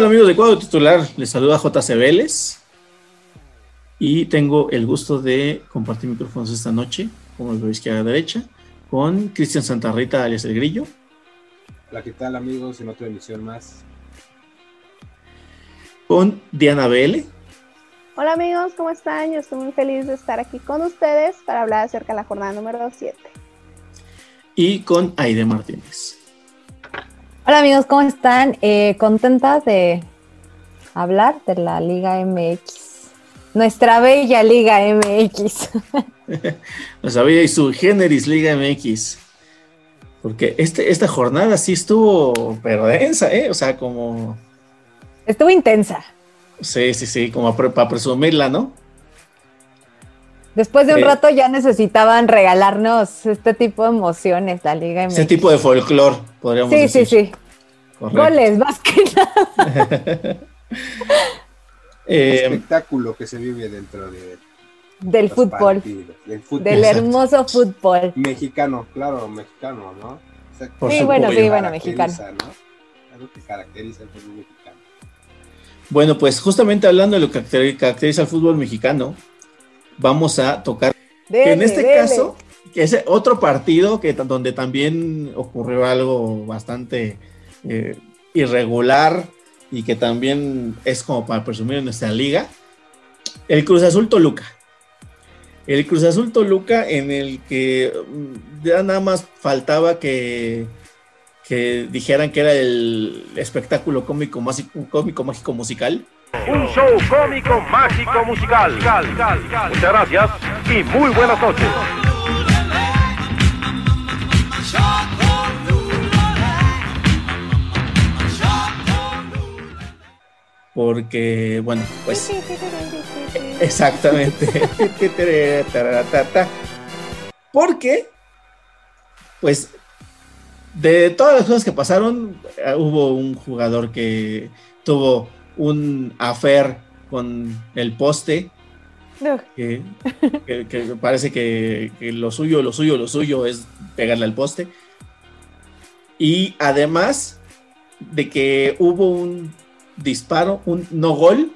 tal amigos de Cuadro Titular? Les saluda JC Vélez y tengo el gusto de compartir micrófonos esta noche, como lo izquierda a derecha, con Cristian Santarrita alias El Grillo. Hola, ¿qué tal amigos? En otra emisión más. Con Diana BL. Hola amigos, ¿cómo están? Yo estoy muy feliz de estar aquí con ustedes para hablar acerca de la jornada número 7. Y con Aide Martínez. Hola amigos, ¿cómo están? Eh, contentas de hablar de la Liga MX. Nuestra bella Liga MX. Nuestra bella y su generis Liga MX. Porque este, esta jornada sí estuvo, pero densa, ¿eh? O sea, como... Estuvo intensa. Sí, sí, sí, como para presumirla, ¿no? Después de un rato ya necesitaban regalarnos este tipo de emociones, la Liga MX. Ese tipo de folclore, podríamos decir. Sí, sí, sí. Goles, más que nada. Eh, espectáculo que se vive dentro de del fútbol, del fútbol. Del hermoso fútbol. Mexicano, claro, mexicano, ¿no? sí, bueno, sí, bueno, mexicano. Algo que caracteriza el fútbol mexicano. Bueno, pues justamente hablando de lo que caracteriza el fútbol mexicano, vamos a tocar en este caso, que es otro partido que donde también ocurrió algo bastante eh, irregular y que también es como para presumir en nuestra liga, el Cruz Azul Toluca. El Cruz Azul Toluca en el que mm, ya nada más faltaba que, que dijeran que era el espectáculo cómico, cómico mágico musical un show cómico, mágico, musical. Muchas gracias y muy buenas noches. Porque, bueno, pues... Exactamente. Porque, pues, de todas las cosas que pasaron, eh, hubo un jugador que tuvo un afer con el poste. Que, parece que, lo suyo, lo suyo, lo suyo es pegarle al poste. Y además de que hubo un disparo, un no gol,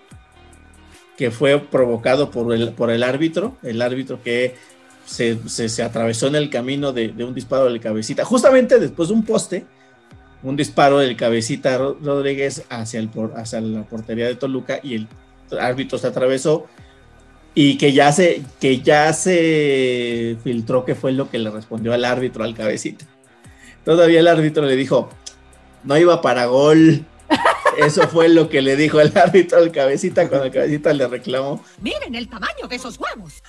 que fue provocado por el, por el árbitro, el árbitro que se, atravesó en el camino de, de, un disparo de cabecita, justamente después de un poste, un disparo del cabecita Rodríguez hacia, el, hacia la portería de Toluca y el árbitro se atravesó y que ya se, que ya se filtró que fue lo que le respondió al árbitro al cabecita. Todavía el árbitro le dijo, no iba para gol. Eso fue lo que le dijo el árbitro al cabecita cuando el cabecita le reclamó. Miren el tamaño de esos huevos.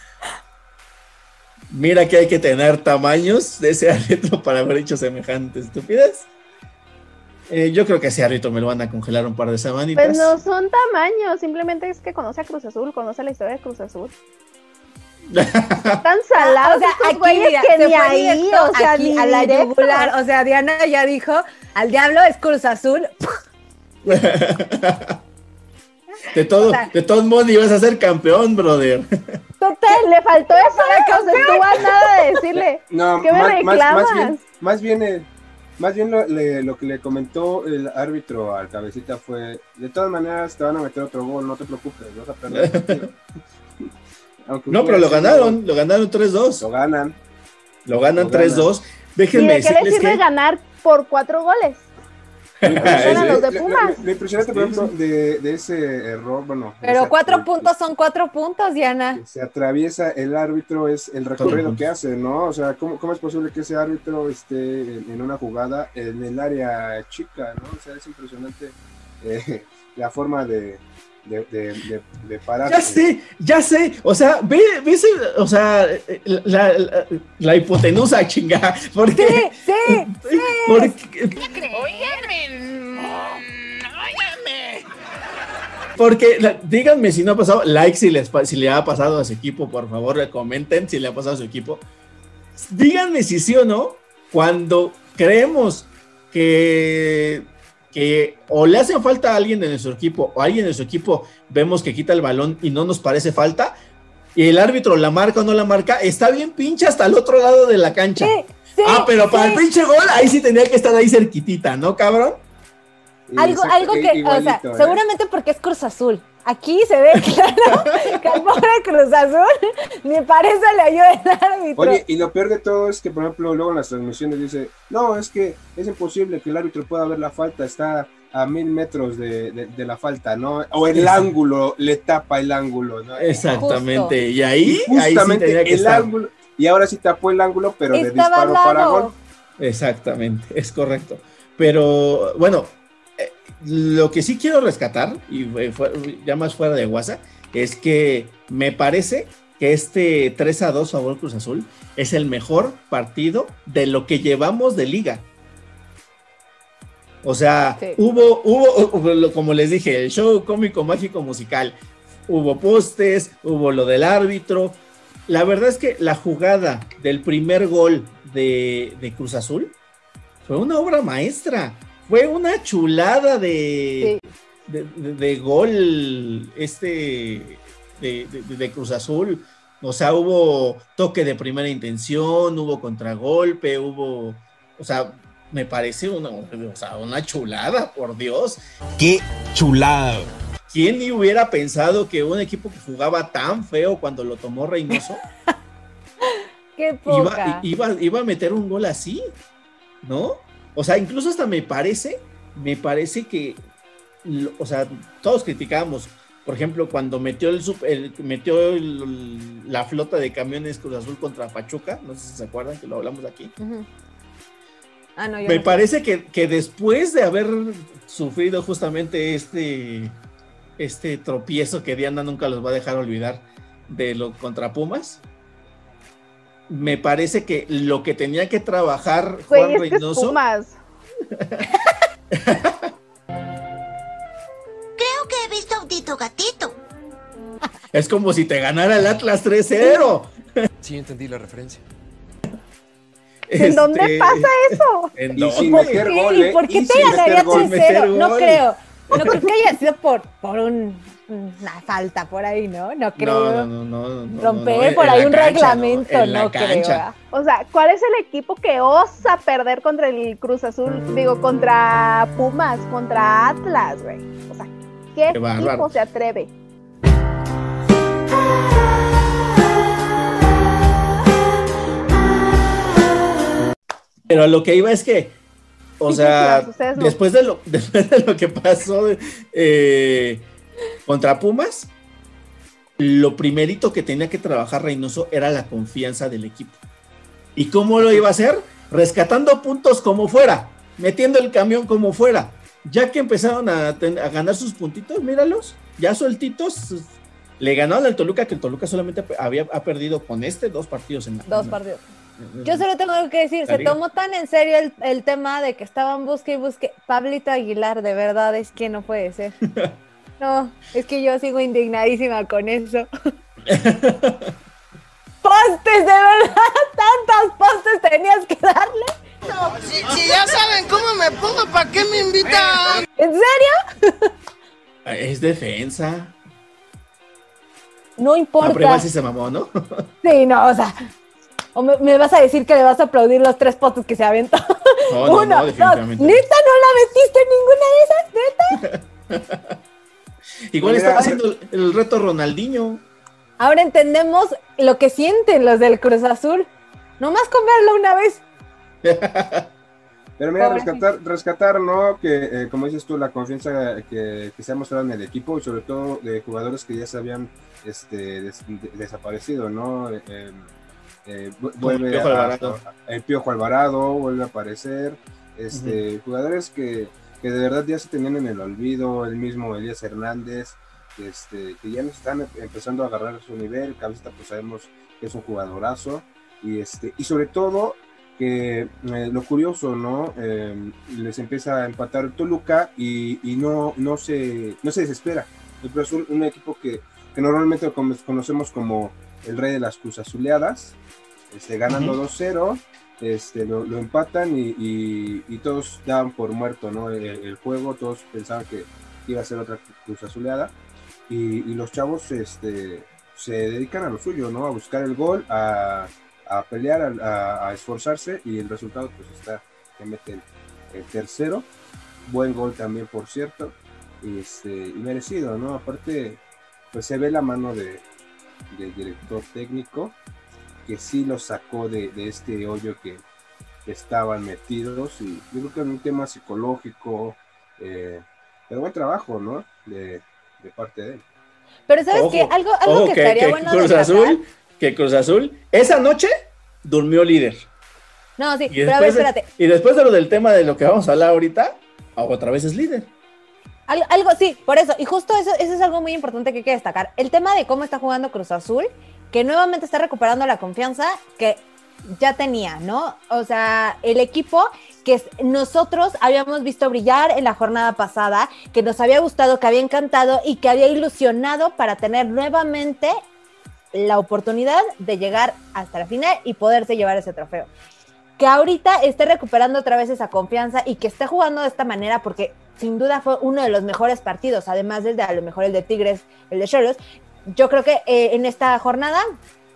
Mira que hay que tener tamaños de ese árbitro para haber hecho semejante estupidez. Eh, yo creo que ese árbitro me lo van a congelar un par de semanitas. Pues no son tamaños, simplemente es que conoce a Cruz Azul, conoce la historia de Cruz Azul. Están salados o sea, aquí, mira, que ni ahí, o sea, ni a la yugular. O sea, Diana ya dijo, al diablo es Cruz Azul. de todo, de todos modos ibas a ser campeón, brother. Total, le faltó eso, no estuvo a nada de decirle. No, ¿Qué me reclamas? Más, bien, más bien el, más bien lo, que le comentó el árbitro al cabecita fue, de todas maneras te van a meter otro gol, no te preocupes, vas a perder no, pero lo ganaron, lo ganaron 3-2. Lo ganan. Lo ganan 3-2. Déjenme ¿Y de qué les sirve ganar por cuatro goles? Me impresionaste, por ejemplo, de, ese error, bueno. Pero cuatro puntos son cuatro puntos, Diana. Se atraviesa el árbitro, es el recorrido que hace, ¿no? O sea, ¿cómo, ¿cómo, es posible que ese árbitro esté en, una jugada en el área chica, ¿no? O sea, es impresionante eh, la forma de, de, de, parar. Ya sé, ya sé. O sea, ve, ve o sea, la, la, la hipotenusa chingada. Porque, sí, sí, sí. Porque, Porque, díganme si no ha pasado, like si, les, si le ha pasado a su equipo, por favor, comenten si le ha pasado a su equipo. Díganme si sí o no, cuando creemos que que o le hace falta a alguien de nuestro equipo o alguien de su equipo vemos que quita el balón y no nos parece falta y el árbitro la marca o no la marca, está bien pinche hasta el otro lado de la cancha. ah, pero para el pinche gol ahí sí tenía que estar ahí cerquitita, ¿no, cabrón? Algo, algo que, o sea, ¿eh? seguramente porque es Cruz Azul. Aquí se ve claro que al pobre Cruz Azul ni para eso le ayuda el árbitro. Oye, y lo peor de todo es que, por ejemplo, luego en las transmisiones dice, no, es que es imposible que el árbitro pueda ver la falta, está a mil metros de, de- de la falta, ¿no? O el Exacto. ángulo, le tapa el ángulo, ¿no? Exactamente. Y Y ahí, ahí sí justamente que el estar. ángulo, y ahora sí tapó el ángulo, pero de Estaba al disparo para gol. Exactamente, es correcto. Pero bueno, eh, lo que sí quiero rescatar, y fue- ya más fuera de WhatsApp, es que me parece que este 3 a 2 favor Cruz Azul es el mejor partido de lo que llevamos de liga. O sea, Sí. hubo, hubo, como les dije, el show cómico, mágico, musical. Hubo postes, hubo lo del árbitro. La verdad es que la jugada del primer gol de, de Cruz Azul fue una obra maestra. Fue una chulada de, de, de- de gol este de, de- de Cruz Azul. O sea, hubo toque de primera intención, hubo contragolpe, hubo. O sea, me parece una, o sea, una chulada, por Dios. ¡Qué chulada! ¿Quién ni hubiera pensado que un equipo que jugaba tan feo cuando lo tomó Reynoso Qué iba, poca. iba, iba a meter un gol así? ¿No? O sea, incluso hasta me parece, me parece que, o sea, todos criticábamos, por ejemplo, cuando metió el, el- metió el- la flota de camiones Cruz Azul contra Pachuca, no sé si se acuerdan que lo hablamos aquí. Ah, no, yo Me no parece que, que después de haber sufrido justamente este, este tropiezo que Diana nunca los va a dejar olvidar de lo contra Pumas, me parece que lo que tenía que trabajar Juan es que es Reynoso Pumas. Gatito. es como si te ganara el Atlas 3-0. Sí, entendí la referencia. ¿En dónde Este, pasa eso? ¿En Y sin dónde? meter ¿Qué? gol, ¿Y ¿eh? por qué Y te ganaría meter gol. 3-0? Meter No creo. No creo que haya sido por, por un, una falta por ahí, ¿no? No creo. No, no, no, no, no, Romper por ahí un cancha, reglamento, en la no, creo. ¿ah? O sea, ¿cuál es el equipo que osa perder contra el Cruz Azul? Digo, contra Pumas, contra Atlas, güey. O sea, ¿qué, Qué equipo se atreve? Pero a lo que iba es que, o Sí, sea, claro, ustedes no. después, de lo, después de lo que pasó eh, contra Pumas, lo primerito que tenía que trabajar Reynoso era la confianza del equipo. ¿Y cómo lo iba a hacer? Rescatando puntos como fuera, metiendo el camión como fuera. Ya que empezaron a, ganar sus puntitos, míralos, ya sueltitos. Le ganaron al Toluca, que el Toluca solamente había ha perdido con este dos partidos en la Dos partidos. Yo solo tengo que decir, se tomó tan en serio el, el tema de que estaban busque y busque. Pablito Aguilar, de verdad, es que no puede ser. No, es que yo sigo indignadísima con eso. ¡Postes, de verdad! ¿Tantos postes tenías que darle? Si, si ya saben cómo me pongo, ¿para qué me invitan? ¿En serio? Es defensa. No Ah, importa. pero igual sí se mamó, ¿no? Sí, no, o sea. O me, me vas a decir que le vas a aplaudir los tres postes que se aventó. No, no, Uno, no, dos. definitivamente. ¿Neta no la metiste en ninguna de esas? ¿Neta? Igual Mira, estaba haciendo el, el reto Ronaldinho. Ahora entendemos lo que sienten los del Cruz Azul. Nomás con verlo una vez. Pero mira, rescatar, rescatar, ¿no? Que, eh, como dices tú, la confianza que, que se ha mostrado en el equipo y sobre todo de jugadores que ya se habían este, des- de- desaparecido, ¿no? Eh, eh, eh, vu- vuelve Piojo a- Alvarado. a- el Piojo Alvarado, vuelve a aparecer. Este, Jugadores que, que de verdad ya se tenían en el olvido, el mismo Elías Hernández, este, que ya nos están em- empezando a agarrar su nivel. Cabeza, pues sabemos que es un jugadorazo. Y, este, y sobre todo que eh, lo curioso, ¿no? Eh, les empieza a empatar Toluca y, y no, no, se, no se desespera. El Cruz Azul, un equipo que, que normalmente con- conocemos como el rey de las Cruz Azuleadas, este, ganando 2-0, este, lo, lo empatan y, y- y todos daban por muerto ¿no? el, el juego, todos pensaban que iba a ser otra Cruz Azuleada y, y los chavos este, se dedican a lo suyo, ¿no? A buscar el gol, a, a pelear, a, a- a esforzarse y el resultado pues está que mete el, el tercero buen gol también, por cierto, este, y merecido, ¿no? Aparte, pues se ve la mano de, del director técnico, que sí lo sacó de, de este hoyo que estaban metidos, y yo creo que en un tema psicológico, eh, pero buen trabajo, ¿no? De, de parte de él. Pero ¿sabes Ojo, qué? Algo, algo ojo, que, que, estaría que bueno Cruz destacar- Azul, que Cruz Azul, esa noche durmió líder. No, sí, Y pero a ver, de, espérate. y después de lo del tema de lo que vamos a hablar ahorita, otra vez es líder. Algo, algo, sí, por eso. Y justo eso, eso es algo muy importante que hay que destacar. El tema de cómo está jugando Cruz Azul, que nuevamente está recuperando la confianza que ya tenía, ¿no? O sea, el equipo que nosotros habíamos visto brillar en la jornada pasada, que nos había gustado, que había encantado y que había ilusionado para tener nuevamente la oportunidad de llegar hasta la final y poderse llevar ese trofeo. Que ahorita esté recuperando otra vez esa confianza y que esté jugando de esta manera, porque sin duda fue uno de los mejores partidos, además del de a lo mejor el de Tigres, el de Cholos. Yo creo que eh, en esta jornada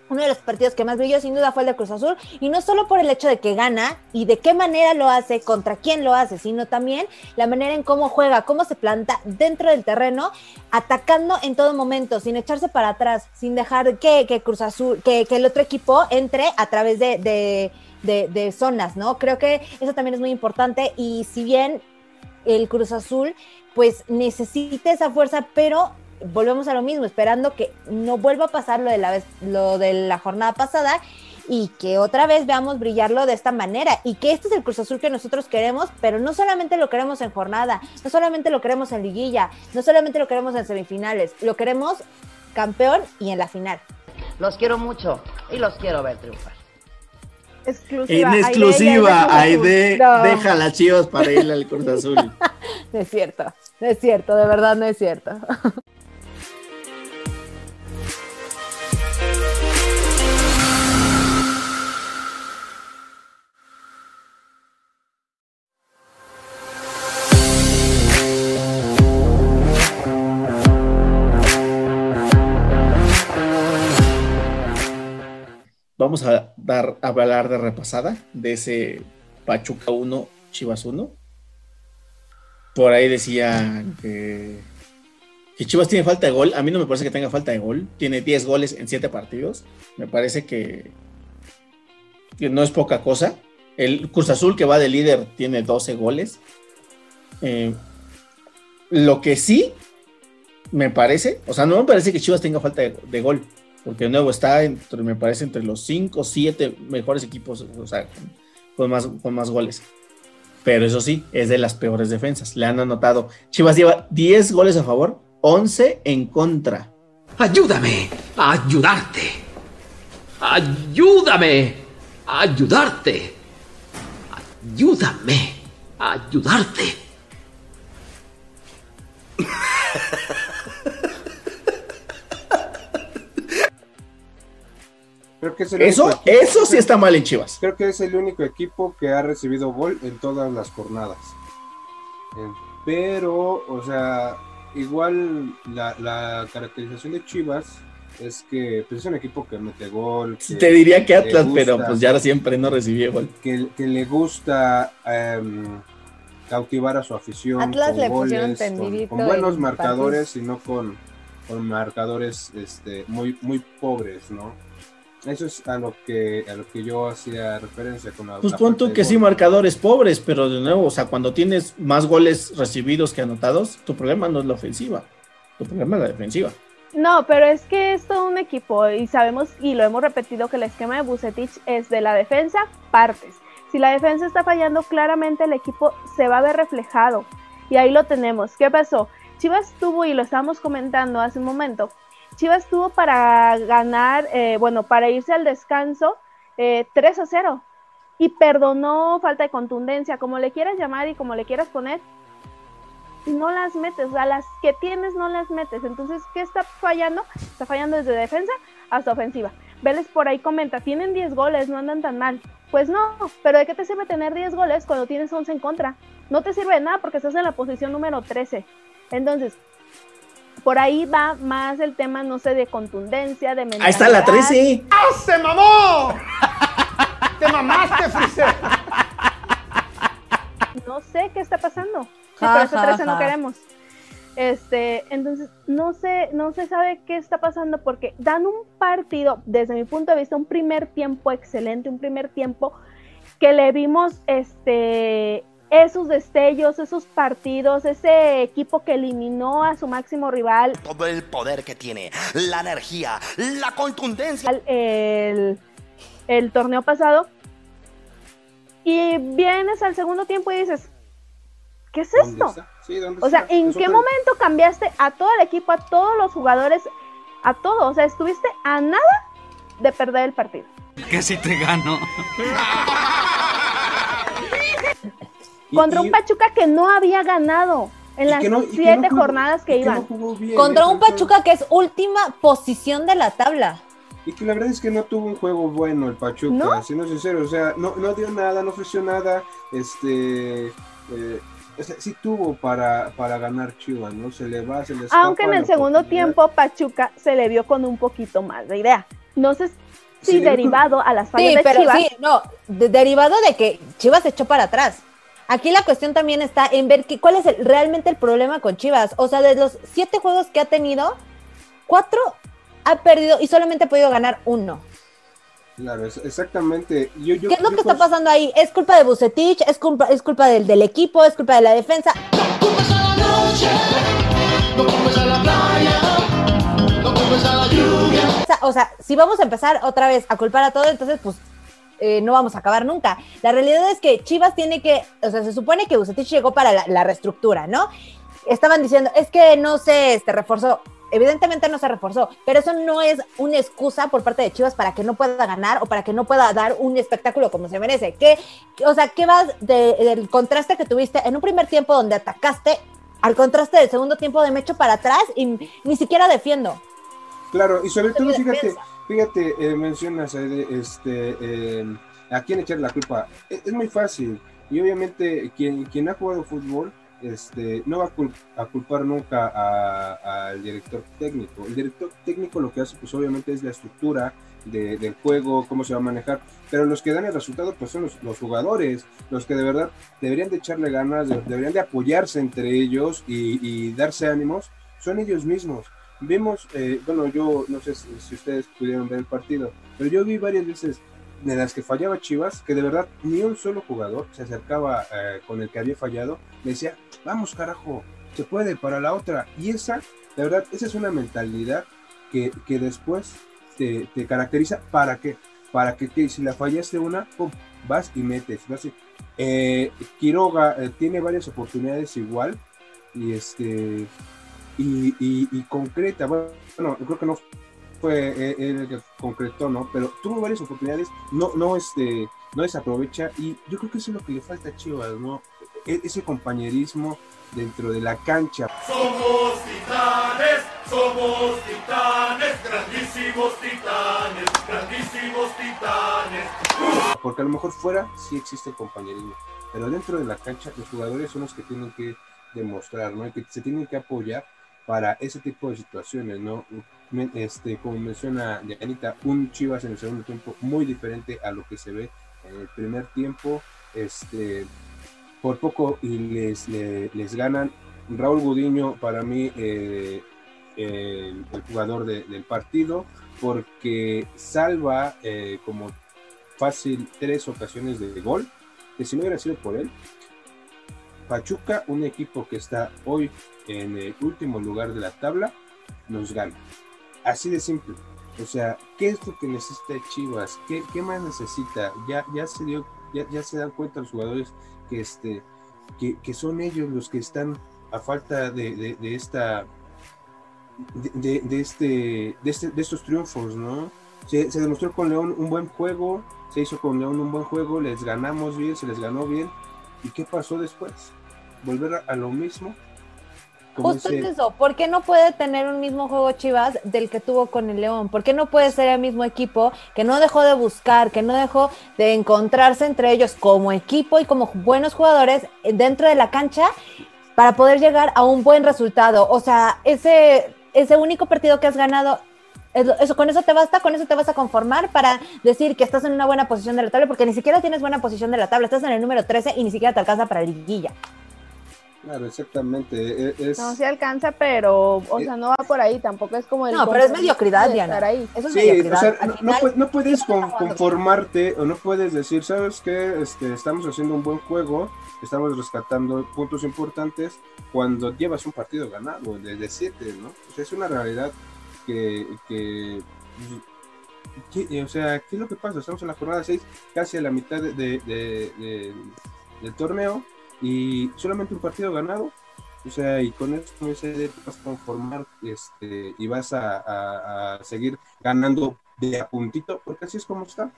uno de los partidos que más brilló sin duda fue el de Cruz Azul, y no solo por el hecho de que gana y de qué manera lo hace, contra quién lo hace, sino también la manera en cómo juega, cómo se planta dentro del terreno, atacando en todo momento, sin echarse para atrás, sin dejar que, Cruz Azul, que, el otro equipo entre a través de- de zonas, ¿no? Creo que eso también es muy importante, y si bien el Cruz Azul, pues necesita esa fuerza, pero volvemos a lo mismo, esperando que no vuelva a pasar lo de la, vez, lo de la jornada pasada y que otra vez veamos brillarlo de esta manera y que este es el Cruz Azul que nosotros queremos, pero no solamente lo queremos en jornada, no solamente lo queremos en liguilla, no solamente lo queremos en semifinales, lo queremos campeón y en la final. Los quiero mucho y los quiero ver triunfar. Exclusiva. En exclusiva, Aide. No, deja las chivas para irle al Cruz Azul. No es cierto, no es cierto, de verdad no es cierto. Vamos a dar a hablar de repasada de ese Pachuca 1, Chivas 1. Por ahí decía que, Chivas tiene falta de gol. A mí no me parece que tenga falta de gol. Tiene 10 goles en 7 partidos. Me parece que, no es poca cosa. El Cruz Azul que va de líder tiene 12 goles. Eh, lo que sí me parece, o sea, no me parece que Chivas tenga falta de gol, porque de nuevo está, entre, me parece, entre los 5 o 7 mejores equipos, o sea, con, más, con más goles. Pero eso sí, es de las peores defensas. Le han anotado. Chivas lleva 10 goles a favor, 11 en contra. Ayúdame a ayudarte. Ayúdame a ayudarte. Ayúdame a ayudarte. Creo que es el Eso, único equipo- eso sí está mal en Chivas. Creo que es el único equipo que ha recibido gol en todas las jornadas. Eh, Pero, o sea, igual la, la caracterización de Chivas es que pues, es un equipo que mete gol. que Te diría que Atlas, pero pues ya siempre no recibió gol. que, que le gusta em, cautivar a su afición Atlas con le pusieron goles, con, tendidito con buenos en marcadores y no con, con marcadores este, muy, muy pobres, ¿no? Eso es a lo que a lo que yo hacía referencia con la Pues pon tú que sí, marcadores pobres, pero de nuevo, o sea, cuando tienes más goles recibidos que anotados, tu problema no es la ofensiva, tu problema es la defensiva. No, pero es que es todo un equipo y sabemos y lo hemos repetido que el esquema de Bucetich es de la defensa partes. Si la defensa está fallando, claramente el equipo se va a ver reflejado. Y ahí lo tenemos. ¿Qué pasó? Chivas tuvo, y lo estábamos comentando hace un momento, Chivas tuvo para ganar, eh, bueno, para irse al descanso eh, 3 a 0. Y perdonó falta de contundencia, como le quieras llamar y como le quieras poner, no las metes, o sea, las que tienes no las metes. Entonces, ¿qué está fallando? Está fallando desde defensa hasta ofensiva. Vélez por ahí comenta, tienen 10 goles, no andan tan mal. Pues no, pero ¿de qué te sirve tener 10 goles cuando tienes 11 en contra? No te sirve de nada porque estás en la posición número 13. Entonces, por ahí va más el tema, no sé, de contundencia, de mentalidad. Ahí está la 13. ¡Ah, se mamó! ¡Te mamaste, Freezer! No sé qué está pasando. por eso Ja, ja, 13 no queremos. Este, entonces, no se, no se sabe qué está pasando porque dan un partido, desde mi punto de vista, un primer tiempo excelente, un primer tiempo que le vimos este, esos destellos, esos partidos, ese equipo que eliminó a su máximo rival, Todo el poder que tiene, la energía, la contundencia. el, el torneo pasado. Y vienes al segundo tiempo y dices, ¿qué es ¿Dónde esto? está? Sí, ¿dónde O sea, está? ¿en qué momento cambiaste a todo el equipo, a todos los jugadores, a todo? O sea, estuviste a nada de perder el partido. Que si te gano. Contra y- un Pachuca que no había ganado en las no- siete no jugó- jornadas que no iban. bien, Contra un Pachuca que es última posición de la tabla. Y que la verdad es que no tuvo un juego bueno el Pachuca, ¿No? siendo sincero, o sea, no, no dio nada, no ofreció nada, este, eh, o sea, sí tuvo para, para ganar Chivas, ¿no? Se le va, se le escapa Aunque en el segundo tiempo Pachuca se le vio con un poquito más de idea. No sé Sí, si con- derivado a las fallas Sí, de pero Chivas. sí, no, de- derivado de que Chivas se echó para atrás. Aquí la cuestión también está en ver que, cuál es el- realmente el problema con Chivas. O sea, de los siete juegos que ha tenido, cuatro ha perdido y solamente ha podido ganar uno. Claro, exactamente. Yo, yo, ¿Qué es lo yo que está pues- pasando ahí? ¿Es culpa de Bucetich? ¿Es culpa, es culpa del, del equipo? ¿Es culpa de la defensa? O sea, si vamos a empezar otra vez a culpar a todo, entonces pues eh, no vamos a acabar nunca. La realidad es que Chivas tiene que, o sea, se supone que Bucetich llegó para la, la reestructura, ¿no? Estaban diciendo, es que no se este, reforzó. Evidentemente no se reforzó, pero eso no es una excusa por parte de Chivas para que no pueda ganar o para que no pueda dar un espectáculo como se merece. ¿Qué, o sea, ¿qué vas de- del contraste que tuviste en un primer tiempo donde atacaste al contraste del segundo tiempo de me echo para atrás y ni siquiera defiendo? Claro, y sobre todo, fíjate, defensa. Fíjate, eh, mencionas este, eh, a quién echar la culpa. Es, es muy fácil, y obviamente quien, quien ha jugado fútbol este, no va a, a culpar nunca al director técnico. El director técnico lo que hace, pues obviamente es la estructura de- del juego, cómo se va a manejar, pero los que dan el resultado, pues son los, los jugadores, los que de verdad deberían de echarle ganas, de- deberían de apoyarse entre ellos y, y darse ánimos, son ellos mismos. Vimos, eh, bueno, yo no sé si, si ustedes pudieron ver el partido, pero yo vi varias veces de las que fallaba Chivas, que de verdad ni un solo jugador se acercaba eh, con el que había fallado, le decía, vamos carajo, se puede para la otra. Y esa, de verdad, esa es una mentalidad que, que después te, te caracteriza para que, para que te- si la fallaste una, pum, vas y metes. vas eh, Quiroga eh, tiene varias oportunidades igual y este y, y, y concreta, bueno, creo que no fue él el que concretó, ¿no? Pero tuvo varias oportunidades, no, no, este, no desaprovecha y yo creo que eso es lo que le falta a Chivas, ¿no? E- ese compañerismo dentro de la cancha. Somos titanes, somos titanes, grandísimos titanes, grandísimos titanes. Porque a lo mejor fuera sí existe el compañerismo, pero dentro de la cancha los jugadores son los que tienen que demostrar, ¿no? Y que se tienen que apoyar para ese tipo de situaciones, ¿no? Este, como menciona Yanita, un Chivas en el segundo tiempo muy diferente a lo que se ve en el primer tiempo, este, por poco y les, le- les ganan. Raúl Gudiño, para mí, eh, el, jugador de- del partido, porque salva eh, como fácil tres ocasiones de gol, que si no hubiera sido por él, Pachuca, un equipo que está hoy en el último lugar de la tabla, nos gana. Así de simple. O sea, ¿qué es lo que necesita Chivas? ¿Qué, qué más necesita? Ya, ya se dio, ya, ya se dan cuenta los jugadores que este, que, que son ellos los que están a falta de, de- esta de, de- este, de este de estos triunfos, ¿no? Se, demostró con León un buen juego, se hizo con León un buen juego, les ganamos bien, se les ganó bien. ¿Y qué pasó después? Volver a lo mismo. Justo es eso, ¿por qué no puede tener un mismo juego Chivas del que tuvo con el León? ¿Por qué no puede ser el mismo equipo que no dejó de buscar, que no dejó de encontrarse entre ellos como equipo y como buenos jugadores dentro de la cancha para poder llegar a un buen resultado? O sea, ese, ese único partido que has ganado, eso, con eso te basta, con eso te vas a conformar para decir que estás en una buena posición de la tabla, porque ni siquiera tienes buena posición de la tabla, estás en el número 13 y ni siquiera te alcanza para liguilla. Claro, exactamente. e- Es, No se alcanza, pero, o Eh, sea, no va por ahí, tampoco es como el. No, pero es mediocridad, Diana. estar ahí. Eso es Sí, o mediocridad. sea, Al no, final- puedes con- conformarte o no puedes decir, ¿sabes qué? Este, estamos haciendo un buen juego, estamos rescatando puntos importantes cuando llevas un partido ganado de, de siete, ¿no? O sea, es una realidad que, o sea, ¿qué es lo que pasa? Estamos en la jornada 6, casi a la mitad de, de- de- de- del torneo y solamente un partido ganado. O sea, y con sé, te vas a conformar este, y vas a, a- a seguir ganando de a puntito, porque así es como está.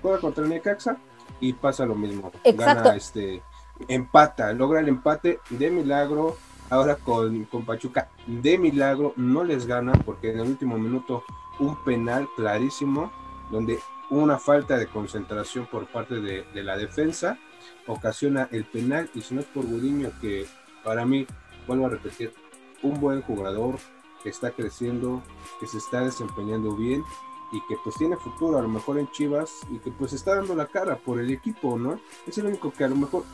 Juega contra el Necaxa y pasa lo mismo. Exacto. Gana, este, empata, logra el empate de milagro. Ahora con, con Pachuca de milagro no les gana porque en el último minuto un penal clarísimo donde una falta de concentración por parte de, la defensa ocasiona el penal y si no es por Gudiño que para mí, vuelvo a repetir, un buen jugador que está creciendo, que se está desempeñando bien y que pues tiene futuro a lo mejor en Chivas y que pues está dando la cara por el equipo, ¿no? Es el único que a lo mejor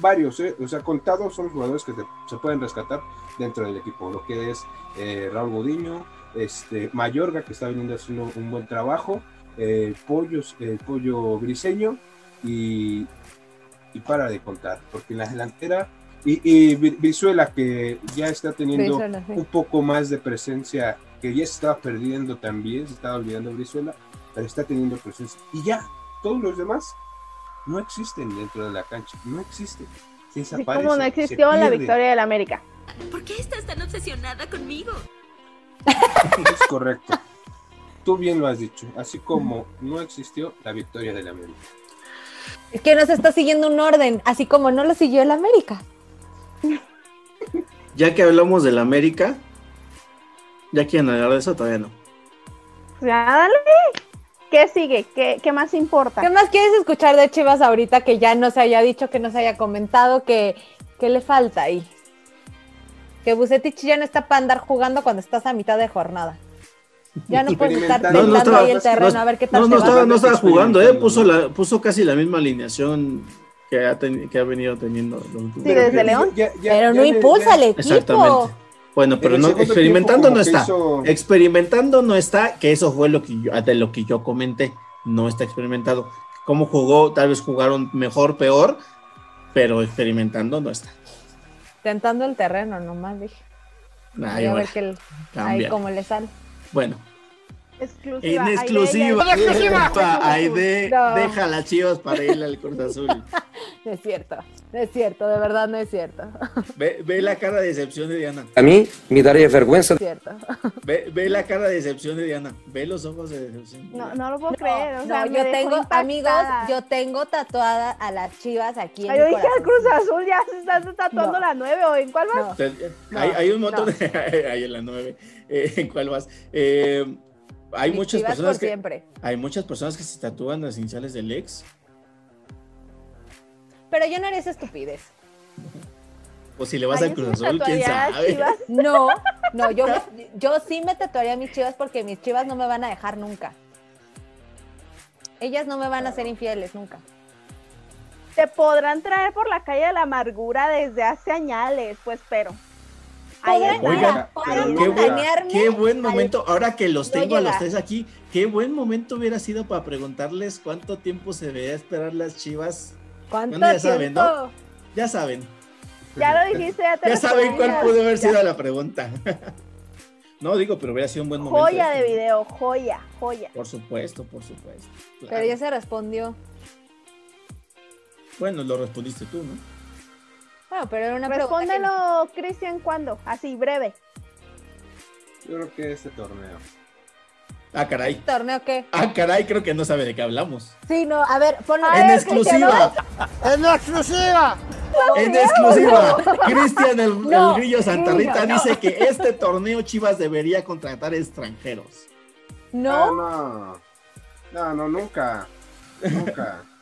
varios, ¿eh? o sea, contados son los jugadores que se, pueden rescatar dentro del equipo, lo que es eh, Raúl Godiño, este, Mayorga que está viniendo haciendo un buen trabajo, eh, Pollos, el Pollo Briseño y, y para de contar, porque en la delantera y, y Brizuela que ya está teniendo Brizuela, sí. un poco más de presencia, que ya se estaba perdiendo también, se estaba olvidando Brizuela, pero está teniendo presencia. Y ya, todos los demás no existen dentro de la cancha, no existen. Se como no existió la victoria del América. ¿Por qué estás tan obsesionada conmigo? Es correcto. Tú bien lo has dicho, así como no existió la victoria del América. Es que no se está siguiendo un orden, así como no lo siguió el América. Ya que hablamos del América, ya quieren hablar de eso, todavía no. Ya, dale. ¿Qué sigue? ¿Qué, qué más importa? ¿Qué más quieres escuchar de Chivas ahorita que ya no se haya dicho, que no se haya comentado, que, que le falta ahí? Que Bucetich ya no está para andar jugando cuando estás a mitad de jornada. Ya no puedes estar tentando estaba- ahí el terreno a ver qué tal no, te no va. estaba, no estaba jugando, eh, puso, la, puso casi la misma alineación que ha, que ha venido teniendo. los Sí, desde León. ya- ya- Pero ya no impulsa al equipo. Exactamente. Bueno, pero el no, experimentando tiempo no está. hizo- Experimentando no está, que eso fue lo que yo, de lo que yo comenté. No está experimentado. Cómo jugó, tal vez jugaron mejor, peor, pero experimentando no está. Tentando el terreno, nomás dije. Ay, a bueno, ver que el- ahí cambia. cómo le sale. Bueno, Exclusiva. en Ahí exclusiva. de- exclusiva! Aide No. deja las chivas para irle al Cruz Azul. No es cierto, no es cierto, de verdad no es cierto. Ve, ve la cara de decepción de Diana. A mí me daría vergüenza. No es cierto. Ve, ve la cara de decepción de Diana. Ve los ojos de decepción. No, no lo puedo creer. O sea, yo tengo, impactada. amigos, yo tengo tatuada a las chivas aquí en yo dije al. Cruz Azul, ya se está tatuando No. la 9 o en cuál No, hay, hay un montón no. de. Ahí en la 9. ¿En cuál vas? Eh, hay Mis muchas personas que. siempre. Hay muchas personas que se tatúan las iniciales del ex. Pero yo no haría esa estupidez. O si le vas Ay, al yo Cruz sí Azul, quién a sabe. Chivas. No, no, yo, yo sí me tatuaría a mis chivas porque mis chivas no me van a dejar nunca. Ellas no me van a ser infieles nunca. Te podrán traer por la calle de la amargura desde hace añales, pues, pero. Ahí Podrán- está. Oiga, Pero qué, buen, qué buen momento. Ahora que los tengo a los tres aquí, qué buen momento hubiera sido para preguntarles cuánto tiempo se debería esperar las chivas. ¿Cuánto Bueno, ya saben? ¿no? Ya saben. Ya lo dijiste, ya te Ya saben cuál pudo haber Ya. sido la pregunta. no, digo, pero hubiera sido un buen momento. Joya de video, joya, joya. Por supuesto, por supuesto. claro. Pero ya se respondió. Bueno, lo respondiste tú, ¿no? Bueno, pero era una que- Respóndelo, Cristian, ¿cuándo? Así, breve. Yo creo que este torneo. Ah, caray. ¿Torneo qué? Ah, caray, creo que no sabe de qué hablamos. Sí, no, a ver, ponlo. A en ver, exclusiva, ¡Es la exclusiva! en exclusiva. Cristian el, No, el Grillo Santa Rita no. dice que este torneo Chivas debería contratar extranjeros. No, Ah, no. No, no, nunca. Nunca.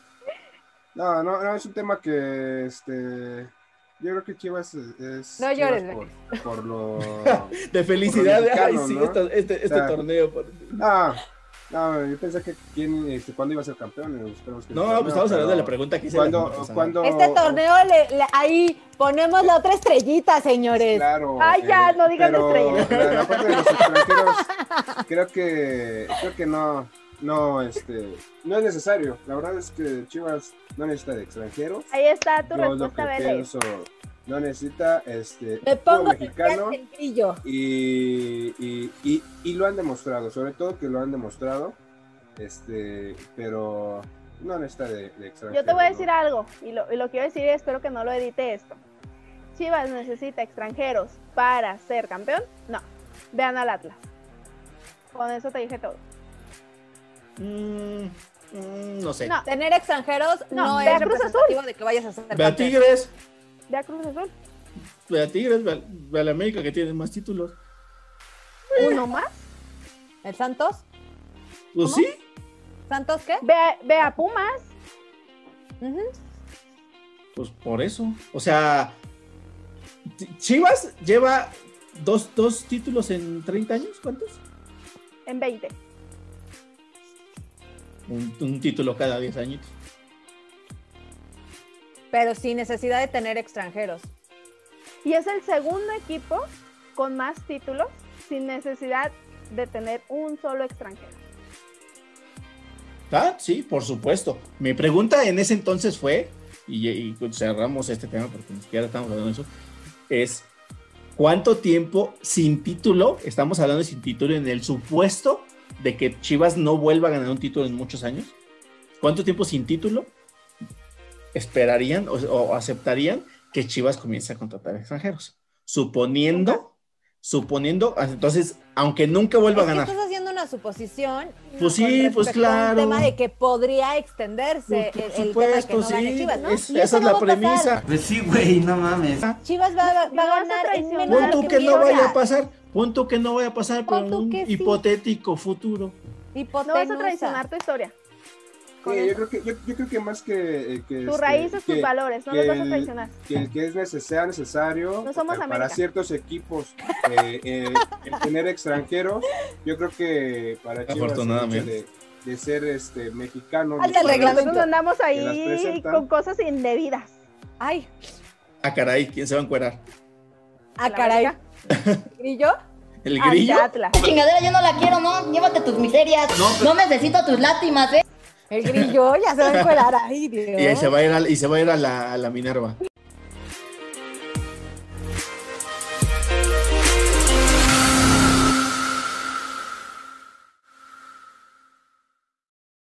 No, no, no, es un tema que este. Yo creo que Chivas es. es No Chivas llores, por, por lo. De felicidad. Lo Ay, sí, ¿no? este, este O sea, torneo. por- No, No, yo pensé que quién, este, cuándo iba a ser campeón. Que No, pues estamos hablando de la pregunta que hice ¿Cuándo, Este torneo, le, le- ahí ponemos la otra estrellita, señores. Claro. Ay, ya, no digas pero estrella. La, la parte de los extranjeros, creo que, creo que no, no, este, no es necesario. La verdad es que Chivas no necesita de extranjeros. Ahí está tu Yo lo respuesta, que Vélez. pienso, no necesita, este, Me pongo mexicano el grillo. y, y, y, y lo han demostrado, sobre todo que lo han demostrado, este, pero no necesita de, de extranjeros. Yo te voy a ¿no? decir algo, y lo, y lo quiero decir y espero que no lo edite esto. Chivas necesita extranjeros para ser campeón. No, vean al Atlas. Con eso te dije todo. Mm, mm, no sé. No, Tener extranjeros No, es Cruz representativo de que vayas a ser Ve a. Tigres, ve a Cruz Azul. ve a Tigres, ve a, ve a la América que tiene más títulos. Uno más. ¿El Santos? Pues ¿Cómo? sí, ¿Santos qué? Ve, a- ve a Pumas. Pues por eso. O sea, Ch- Chivas lleva dos, dos títulos en 30 años, ¿cuántos? En 20. Un, un título cada 10 años. Pero sin necesidad de tener extranjeros. Y es el segundo equipo con más títulos sin necesidad de tener un solo extranjero. Ah, sí, por supuesto. Mi pregunta en ese entonces fue, y, y cerramos este tema porque ni siquiera estamos hablando de eso, es ¿cuánto tiempo sin título, estamos hablando de sin título en el supuesto de que Chivas no vuelva a ganar un título en muchos años? ¿Cuánto tiempo sin título esperarían o, o aceptarían que Chivas comience a contratar extranjeros? Suponiendo, suponiendo, entonces, aunque nunca vuelva Es a que ganar. estás haciendo una suposición. Pues sí, pues claro. Un tema de que podría extenderse el, el tema de que no gane sí, Chivas, ¿no? es- Y esa es la va a pasar. premisa. Pues sí, güey, no mames. Chivas va, va a No vas a ganar en menos de Pon tú que que no vaya a pasar, pon tú que no vaya a pasar, pero tú un sí. hipotético futuro. No vas a traicionar tu historia. Sí, eso. yo creo que, yo, yo creo que más que, eh, que Tus este, raíces, tus valores, no los vas a traicionar. que el que es neces sea necesario No somos eh, para América. ciertos equipos eh, eh, el tener extranjeros, yo creo que para Chivas de, de ser este mexicano. Nosotros andamos ahí con cosas indebidas. Ay, Ah, caray, ¿quién se va a encuerar? ah, La caray. América. ¿Grillo? ¿El grillo? Atlas. Chingadera yo no la quiero, ¿no? Llévate tus miserias. No, pero- No necesito tus lástimas, ¿eh? El grillo ya se va a encuerar. Ay, Dios. Y se va a ir a, y se va a, ir a la, a la Minerva.